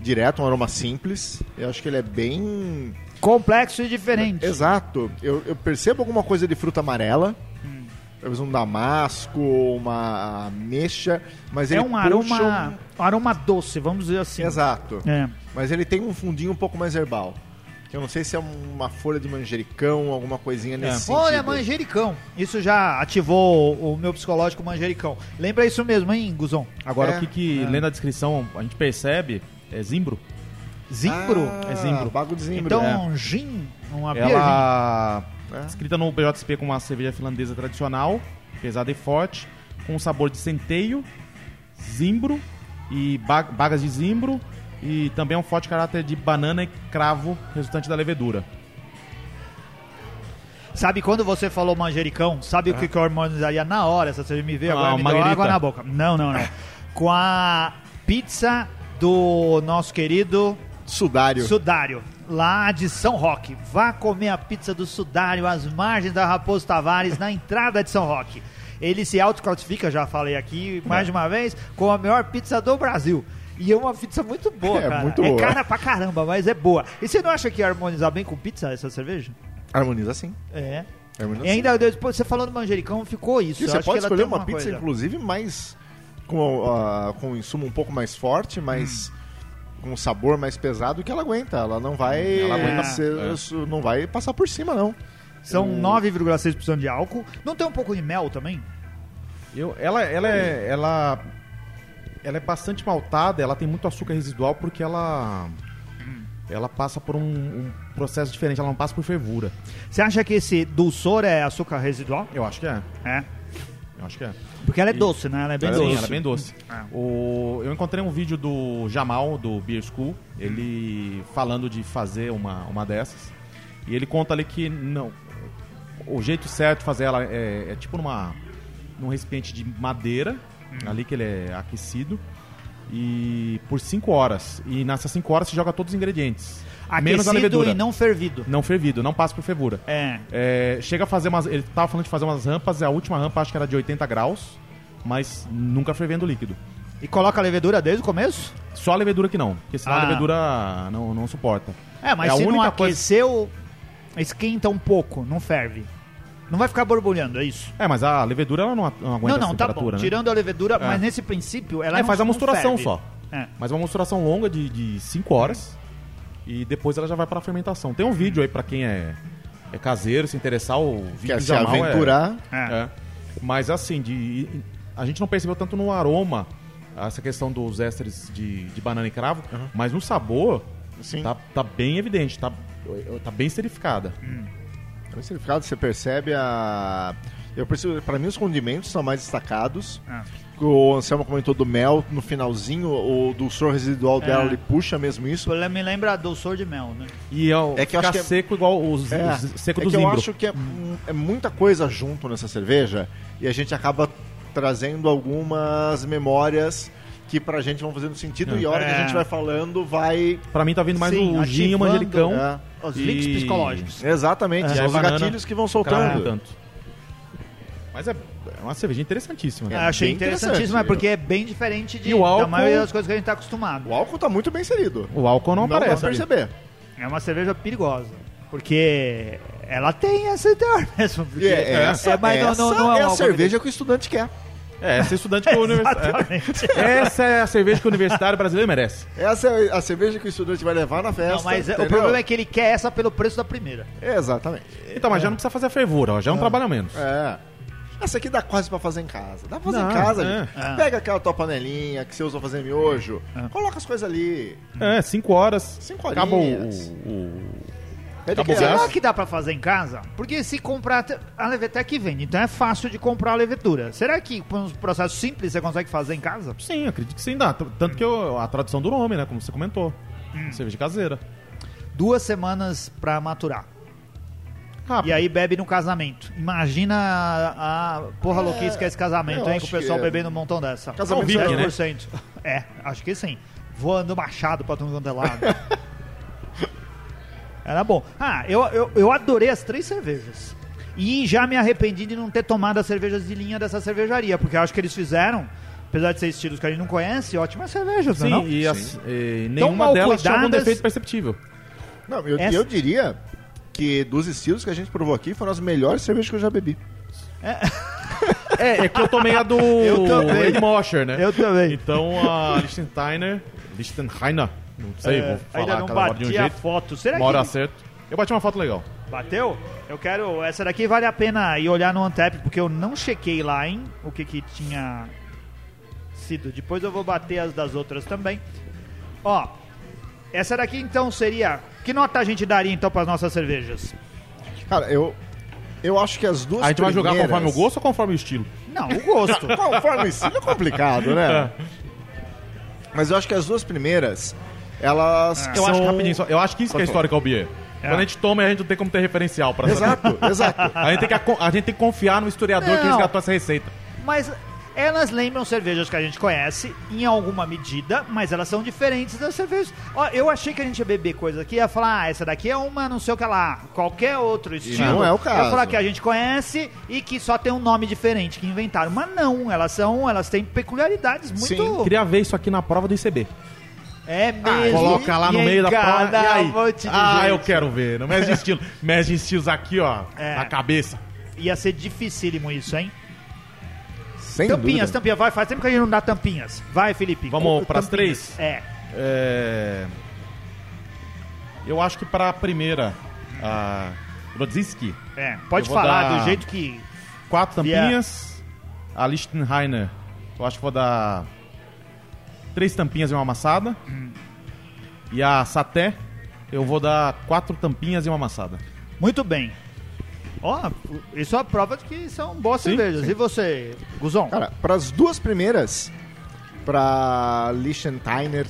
direto, um aroma simples. Eu acho que ele é bem. Complexo e diferente. Exato. Eu, eu percebo alguma coisa de fruta amarela. Hum. Talvez um damasco, uma ameixa. Mas É ele um aroma, um aroma doce, vamos dizer assim. Exato. É. Mas ele tem um fundinho um pouco mais herbal. Eu não sei se é uma folha de manjericão, alguma coisinha nesse sentido. Olha, manjericão. Isso já ativou o meu psicológico manjericão. Lembra isso mesmo, hein, Guzon? Agora, É. o que, que lendo a descrição, a gente percebe é zimbro. Zimbro. Ah, É zimbro. Bago de zimbro. então, é. gin, uma beer gin. Ela, É. escrita no BJSP como uma cerveja finlandesa tradicional, pesada e forte, com sabor de centeio, zimbro e ba- bagas de zimbro e também um forte caráter de banana e cravo resultante da levedura. Sabe quando você falou manjericão? Sabe o que, que eu harmonizaria na hora? Essa cerveja me veio Ah, agora, me deu água na boca. Não, não, não. Com a pizza do nosso querido Sudário. Sudário, lá de São Roque. Vá comer a pizza do Sudário às margens da Raposo Tavares, na entrada de São Roque. Ele se autoclassifica, já falei aqui mais de uma vez, como a melhor pizza do Brasil. E é uma pizza muito boa, É cara. muito é boa. cara pra caramba, mas é boa. E você não acha que ia harmonizar bem com pizza essa cerveja? Harmoniza sim. É. Harmoniza E ainda, depois, você falando do manjericão, ficou isso. E Eu você acho pode que ela escolher tem uma pizza, coisa. inclusive, mais. com, ah, com um insumo um pouco mais forte, mais. com um sabor mais pesado que ela aguenta. Ela não vai. Ela aguenta. ser- É. não vai passar por cima, não. São 9,6% de álcool. Não tem um pouco de mel também? Eu, ela, ela, é, ela, ela é bastante maltada, ela tem muito açúcar residual porque ela, ela passa por um, um processo diferente, ela não passa por fervura. Você acha que esse dulçor é açúcar residual? Eu acho que é. É. Eu acho que é. Porque ela é E- doce, né? Ela é bem Sim, doce. ela é bem doce. É. O, eu encontrei um vídeo do Jamal, do Beer School, ele falando de fazer uma, uma dessas. E ele conta ali que não. O jeito certo de fazer ela é, é tipo numa, num recipiente de madeira, ali que ele é aquecido. E por 5 horas. E nessas 5 horas você joga todos os ingredientes. menos a Aquecido levedura. e não fervido. Não fervido, não passa por fervura. É. É, chega a fazer umas. Ele tava falando de fazer umas rampas, a última rampa acho que era de 80 graus, mas nunca fervendo líquido. E coloca a levedura desde o começo? Só a levedura que não, porque senão Ah. a levedura não, não suporta. É, mas É a se não única coisa- aqueceu, esquenta um pouco, não ferve. Não vai ficar borbulhando, é isso? É, mas a levedura ela não, a- não aguenta não, não, essa tá bom. temperatura, né? Tirando a levedura, É. mas nesse princípio ela É, não- faz a ferve. só. É. Mas uma mosturação longa de 5 horas e depois ela já vai pra fermentação. Tem um vídeo aí pra quem é, é caseiro, se interessar, o vídeo Quer se é- aventurar. É. É. Mas assim, de, a gente não percebeu tanto no aroma essa questão dos ésteres de, de banana e cravo, mas no sabor Sim. tá, tá bem evidente, tá, tá bem esterificada. No certificado você percebe a. Eu percebo, pra mim os condimentos são mais destacados. É. O Anselmo comentou do mel no finalzinho, o dulçor residual dela É. ele puxa mesmo isso. Isso me lembra dulçor de mel, né? E é, É que fica acho que é- seco igual os, É, os seco é do que eu acho que é, é muita coisa junto nessa cerveja e a gente acaba trazendo algumas memórias que pra gente vão fazendo sentido É. e a hora que É. a gente vai falando vai. Pra mim tá vindo mais Sim, o gin e o manjericão. É, Os links E- psicológicos. exatamente, É. os banana- gatilhos que vão não soltando. tanto. Mas é, é uma cerveja interessantíssima. É. né? Eu achei bem interessantíssimo, interessante. é porque é bem diferente de, álcool- da maioria das coisas que a gente tá acostumado. O álcool tá muito bem inserido. O álcool não, Não dá aparece. ali. perceber. É uma cerveja perigosa. Porque ela tem esse teor mesmo. Porque E é, essa, é, mas não- essa não, não é é a cerveja que o estudante quer. É, essa é estudante que o universitário. Essa é a cerveja que o universitário brasileiro merece. Essa é a cerveja que o estudante vai levar na festa. Não, mas é- o entendeu? problema é que ele quer essa pelo preço da primeira. Exatamente. Então, mas já não precisa fazer a fervura, ó, já é um trabalho menos. É. Essa aqui dá quase pra fazer em casa. Dá pra fazer Dá, em casa, é. gente. É. Pega aquela tua panelinha que você usa pra fazer miojo, É. coloca as coisas ali. É, cinco horas. Cinco Acaba o, horinhas. o- o- Acabou aquele- o gás? Será que dá pra fazer em casa? Porque se comprar. A Levetec vende, então é fácil de comprar a levedura. Será que com um processo simples você consegue fazer em casa? Sim, acredito que sim dá. Tanto que eu- a tradução do nome, né? Como você comentou. Hum. Cerveja caseira. Duas semanas pra maturar. Rápido. E aí bebe no casamento. Imagina a, a porra louquice que é esse casamento, hein? Com o pessoal é. bebendo um montão dessa. Casamento Viking, né? 10%. É, acho que sim. Voando machado pra todo quanto é lado. Era bom. Ah, eu, eu, eu adorei as três cervejas. E já me arrependi de não ter tomado as cervejas de linha dessa cervejaria, porque eu acho que eles fizeram, apesar de ser estilos que a gente não conhece, ótimas cervejas, Sim, não é? e, as- e nenhuma delas tinha algum cuidadas. defeito perceptível. Não, eu, Essa- eu diria que dos estilos que a gente provou aqui foram as melhores cervejas que eu já bebi. É, é que eu tomei a do Eu também. Ed Mosher, né? Eu também. Então a Liechtensteiner, Liechtenheiner, não sei, É, vou falar ainda não cada hora de um bati a jeito. foto. Será Uma hora que acerto. Eu bati uma foto legal. Bateu? Eu quero. Essa daqui vale a pena ir olhar no Antep, porque eu não chequei lá, hein? O que que tinha sido. Depois eu vou bater as das outras também. Ó, essa daqui então seria. Que nota a gente daria então para as nossas cervejas? Cara, eu, eu acho que as duas A gente vai jogar primeiras- conforme o gosto ou conforme o estilo? Não, o gosto. Conforme o estilo é complicado, né? Mas eu acho que as duas primeiras, elas Eu são... acho que rapidinho, só- eu acho que isso que é histórico ao Bier. Quando a gente toma, a gente não tem como ter referencial pra saber. Exato, exato. A gente, tem que, a gente tem que confiar no historiador que Não. resgatou essa receita. Mas elas lembram cervejas que a gente conhece em alguma medida, mas elas são diferentes das cervejas. Ó, eu achei que a gente ia beber coisa aqui, ia falar, ah, essa daqui é uma não sei o que lá, qualquer outro estilo. não é o Eu ia caso. falar que a gente conhece e que só tem um nome diferente que inventaram. Mas não, elas são, elas têm peculiaridades muito. Sim, Queria ver isso aqui na prova do ICB. É Ah, mesmo. coloca lá no E meio da E aí? um monte de Ah, eu gente. quero ver. Não mexe estilo. Mexe estilos aqui, ó. É. Na cabeça. Ia ser dificílimo isso, hein? Sem tampinhas, dúvida. tampinhas. Vai, faz tempo que a gente não dá tampinhas. Vai, Felipe. Vamos pras tampinhas. três? É. É... Eu acho que pra primeira, a Rodzinski, É, pode Eu falar do jeito que. quatro Via- tampinhas. A Lichtenheiner, eu acho que vou dar três tampinhas e uma amassada. E a Saté, eu vou dar quatro tampinhas e uma amassada. Muito bem. Ó, isso é a prova de que são boas Sim, cervejas. E você, Guzon? Cara, para as duas primeiras, para Lichtensteiner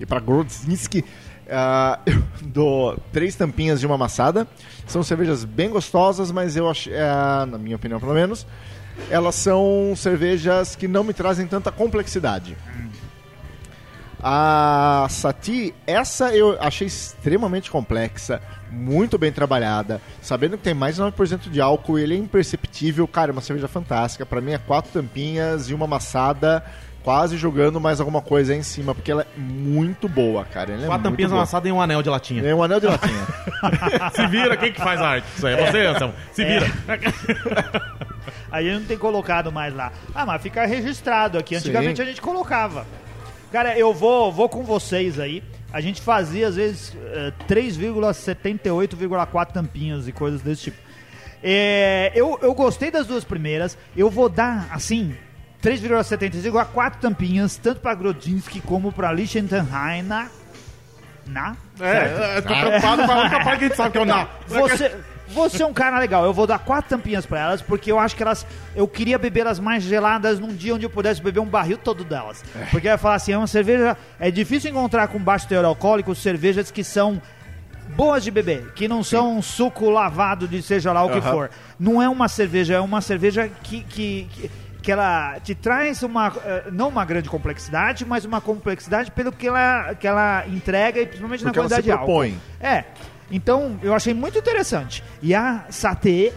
e para Grodzinski, ah, eu dou três tampinhas de uma amassada. São cervejas bem gostosas, mas eu acho, ah, na minha opinião pelo menos, elas são cervejas que não me trazem tanta complexidade. A Sati, essa eu achei extremamente complexa, muito bem trabalhada, sabendo que tem mais de 9% de álcool, ele é imperceptível, cara, é uma cerveja fantástica. Pra mim é quatro tampinhas e uma amassada, quase jogando mais alguma coisa aí em cima, porque ela é muito boa, cara. Ela é Quatro muito tampinhas amassadas e um anel de latinha. É um anel de latinha. Se vira, quem que faz a arte? Isso aí é você, Anselmo? Se vira. Aí eu não tem colocado mais lá. Ah, mas fica registrado aqui. Antigamente Sim. a gente colocava. Cara, eu vou, vou com vocês aí. A gente fazia, às vezes, eh, 3,78,4 tampinhas e coisas desse tipo. É, eu, eu gostei das duas primeiras. Eu vou dar, assim, 3,75,4 tampinhas, tanto para Grodzinski como para Liechtenstein. Na? Na? Certo? É, eu tô preocupado com a única parte que a gente sabe que é o na. Você, você é um cara legal. Eu vou dar quatro tampinhas pra elas, porque eu acho que elas. Eu queria beber elas mais geladas num dia onde eu pudesse beber um barril todo delas. Porque eu ia falar assim: é uma cerveja. É difícil encontrar com baixo teor alcoólico cervejas que são boas de beber, que não são um suco lavado de seja lá o que Aham. for. Não é uma cerveja, é uma cerveja que. que, que que ela te traz uma, eh, não uma grande complexidade, mas uma complexidade pelo que ela, que ela entrega e principalmente na Porque ela qualidade se de álcool. propõe. É. Então, eu achei muito interessante. E a Satê,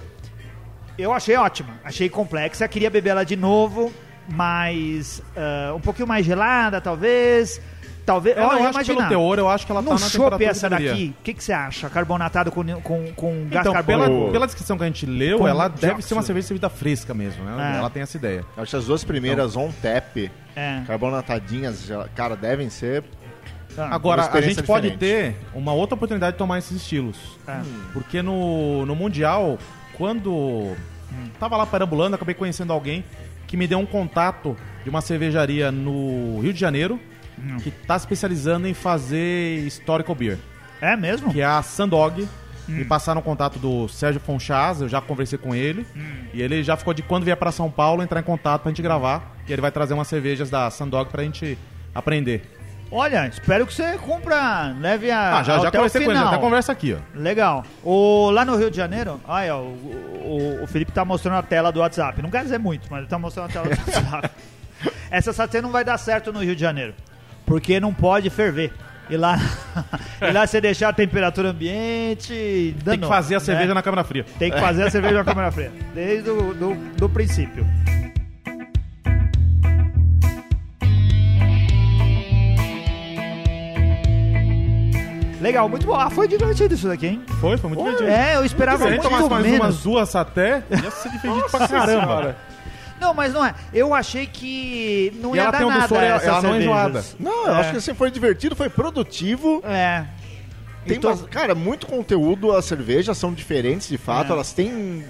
eu achei ótima. Achei complexa. Queria beber ela de novo, mas ah, um pouquinho mais gelada, talvez. Talvez. Eu Olha, acho pelo teor, eu acho que ela tá No na chopp essa daqui, o que, que você acha? Carbonatado com, com, com gás Então, pela, pela descrição que a gente leu, Com ela deve ser uma cerveja servida fresca mesmo, né? É. Ela tem essa ideia. Acho que as duas primeiras on tap, É. carbonatadinhas, já- cara, devem ser. Tá. Agora, a gente pode diferente. ter uma outra oportunidade de tomar esses estilos. É. Porque no, no Mundial, quando tava lá perambulando, acabei conhecendo alguém que me deu um contato de uma cervejaria no Rio de Janeiro que tá se especializando em fazer historical beer, É mesmo? que é a Sandog. Me passaram o contato do Sérgio Fonchaz, eu já conversei com ele. E ele já ficou de quando vier para São Paulo entrar em contato pra gente gravar. E ele vai trazer umas cervejas da Sandog pra gente aprender. Olha, espero que você compra, leve a. Ah, já, já conversei o com ele, final. até conversa aqui, ó. Legal. O, lá no Rio de Janeiro, olha, o, o, o Felipe tá mostrando a tela do WhatsApp. Não quer dizer muito, mas ele tá mostrando a tela do WhatsApp. Essa satê não vai dar certo no Rio de Janeiro. Porque não pode ferver. E lá, e lá você deixar a temperatura ambiente. Tem que danou, fazer a né? cerveja na câmara fria. Tem que fazer a cerveja na câmera fria. Desde o do, do princípio. Legal, muito bom. Ah, foi divertido isso daqui, hein? Foi, foi muito divertido. É, eu esperava muito tomasse mais menos. umas duas até, ia ser divertido pra caramba. Não, mas não é. Eu achei que não E ia ela dar tem um nada ela- ela não é enjoada. Não, eu É. acho que assim foi divertido, foi produtivo. É. Tem, bas- cara, muito conteúdo. As cervejas são diferentes de fato. É. Elas têm.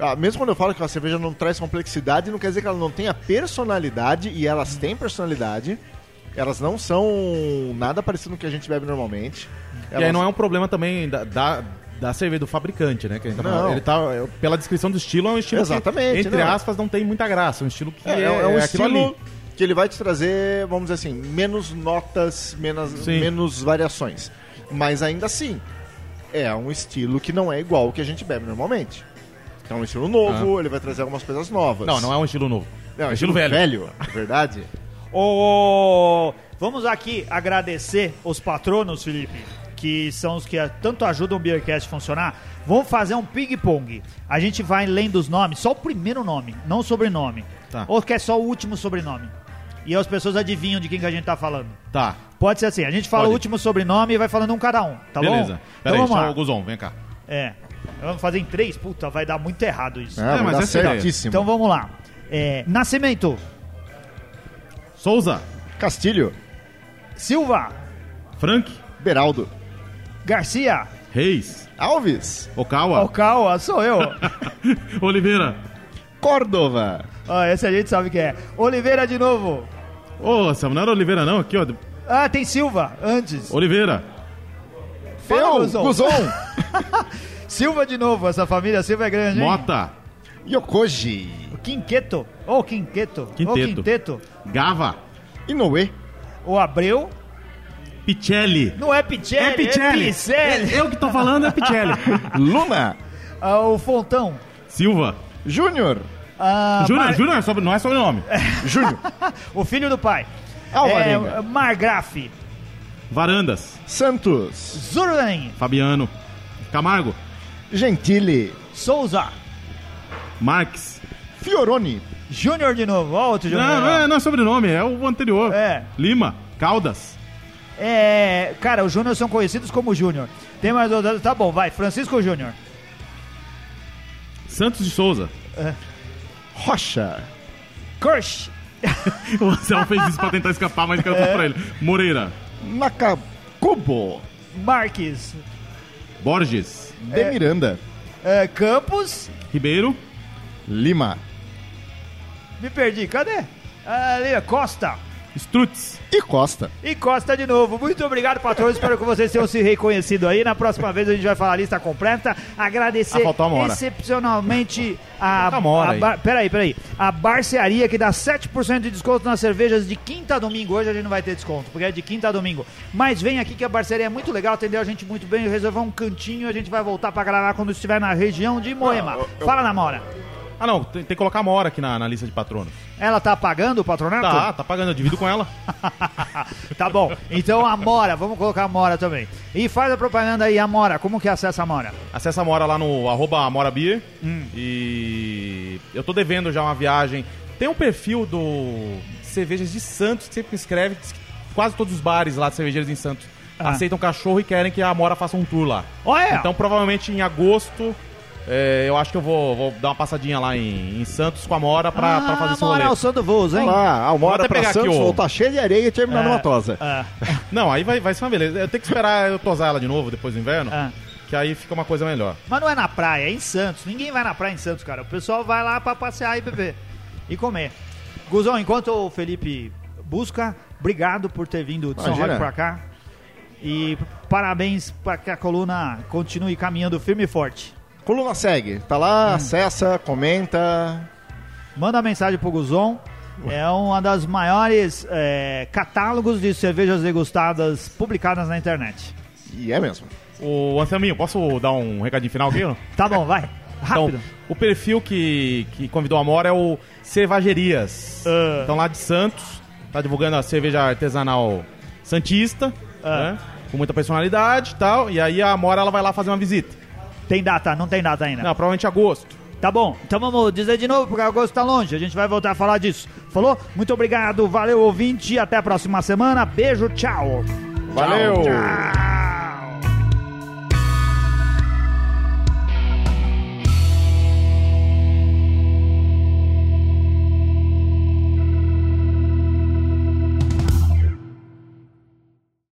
Ah, mesmo quando eu falo que a cerveja não traz complexidade, não quer dizer que ela não tenha personalidade. E elas têm personalidade. Elas não são nada parecido com o que a gente bebe normalmente. E aí não é um problema também da, da, da cerveja do fabricante, né? Que tá Não. Ele tá, é, pela descrição do estilo, é um estilo Exatamente, que, entre não. aspas, não tem muita graça. É um estilo que É, é, é, é um é estilo que ele vai te trazer, vamos dizer assim, menos notas, menos, Sim. menos variações. Mas ainda assim, é um estilo que não é igual ao que a gente bebe normalmente. É um estilo novo, ele vai trazer algumas coisas novas. Ah. Não, não é um estilo novo. Não, é um estilo velho. velho, é verdade. Ô, vamos aqui agradecer os patronos, Felipe, que são os que tanto ajudam o Beercast a funcionar. Vamos fazer um ping-pong. A gente vai lendo os nomes, só o primeiro nome, não o sobrenome. Tá. Ou quer só o último sobrenome? e as pessoas adivinham de quem que a gente tá falando. Tá. Pode ser assim, a gente fala Pode. o último sobrenome e vai falando um cada um, tá Beleza. bom? Pera aí, então vamos deixa lá. o Guzon, vem cá. É. Vamos fazer em três? Puta, vai dar muito errado isso. É, vai mas é certíssimo. Então vamos lá. É, Nascimento, Souza, Castilho, Silva, Frank, Beraldo, Garcia, Reis, Alves, Okawa, Okawa, sou eu. Oliveira. Córdova, ah, esse a gente sabe que é. Oliveira de novo. Ô, Sam, não era Oliveira não, aqui ó. Ah, tem Silva antes. Oliveira. Fala, eu, Guzon. Silva de novo, essa família Silva é grande, hein? Mota, Yokoji, Quinqueto. Ô, Quinqueto. Ô, Quinteto. Quinteto. Gava, Inoue, O Abreu. Picelli. Não é Picelli, É Picelli. Picelli. Eu que tô falando é Picelli. Luna, Ah, o Fontão. Silva. Júnior, Ah, Júnior, Mar- Júnior é sobre- não é sobrenome. Júnior, O filho do pai. Alvarenga. É, Margraf. Varandas. Santos, Zurden. Fabiano. Camargo. Gentili, Souza. Marques. Fioroni, Júnior de novo. Ó, outro Júnior. Não, não é, não é sobrenome, é o anterior. É. Lima. Caldas. É, cara, os Júnior são conhecidos como Júnior. Tem mais outro. Tá bom, vai. Francisco Júnior. Santos de Souza. Rocha, Kirsch. O Anselmo fez isso pra tentar escapar, mas cantou É. pra ele. Moreira. Nakakubo, Marques. Borges. De Miranda, É, Campos. Ribeiro. Lima, Me perdi. Cadê? Ali, Costa. Strutz. e Costa. E Costa de novo. Muito obrigado, patrões. Espero que vocês tenham se reconhecido aí. Na próxima vez a gente vai falar a lista completa. Agradecer Ah, excepcionalmente a. A a aí. bar- Peraí, peraí. A Barcearia que dá 7% de desconto nas cervejas de quinta a domingo. Hoje a gente não vai ter desconto, porque é de quinta a domingo. Mas vem aqui que a Barcearia é muito legal, atendeu a gente muito bem. Reservou um cantinho. A gente vai voltar pra gravar quando estiver na região de Moema. Fala, Namora. Ah, não, tem, tem que colocar a Mora aqui na, na lista de patronos. Ela tá pagando o patronato? Tá, tá pagando, eu divido com ela. tá bom. Então a Mora, vamos colocar a Mora também. E faz a propaganda aí, a Mora. Como que acessa a Mora? Acessa a Mora lá no arroba Amora Beer. Hum. E eu tô devendo já uma viagem. Tem um perfil do Cervejas de Santos que sempre me escreve. Quase todos os bares lá de cervejeiros em Santos Ah. aceitam cachorro e querem que a Amora faça um tour lá. Olha! Então provavelmente em agosto é, eu acho que eu vou, vou dar uma passadinha lá em, em Santos com a Amora pra, pra fazer esse rolê. Ah, Mora, o Santo Voos, hein? Olha lá, Almora até pra Santos, o- voltar cheio de areia e terminar numa tosa. Ah, Não, aí vai, vai ser uma beleza. Eu tenho que esperar eu tosar ela de novo depois do inverno, ah. que aí fica uma coisa melhor. Mas não é na praia, é em Santos. Ninguém vai na praia em Santos, cara. O pessoal vai lá pra passear e beber. E comer. Guzão, enquanto o Felipe busca, obrigado por ter vindo de São Imagina. Roque pra cá. E parabéns para que a coluna continue caminhando firme e forte. Coluna segue, tá Hum. lá, acessa, comenta. Manda mensagem pro Guzon. É uma das maiores é, catálogos de cervejas degustadas publicadas na internet. E é mesmo. O Anselminho, posso dar um recadinho final aqui? Tá bom, vai. Rápido. Então, o perfil que, que convidou a Amora é o Cervajerias. Ah. Então, lá de Santos, tá divulgando a cerveja artesanal Santista, Ah. né? Com muita personalidade e tal. E aí a Amora ela vai lá fazer uma visita. Tem data? Não tem data ainda. Não, provavelmente agosto. Tá bom, então vamos dizer de novo, porque agosto tá longe. A gente vai voltar a falar disso. Falou? Muito obrigado, valeu ouvinte, até a próxima semana. Beijo, tchau. Valeu! Tchau.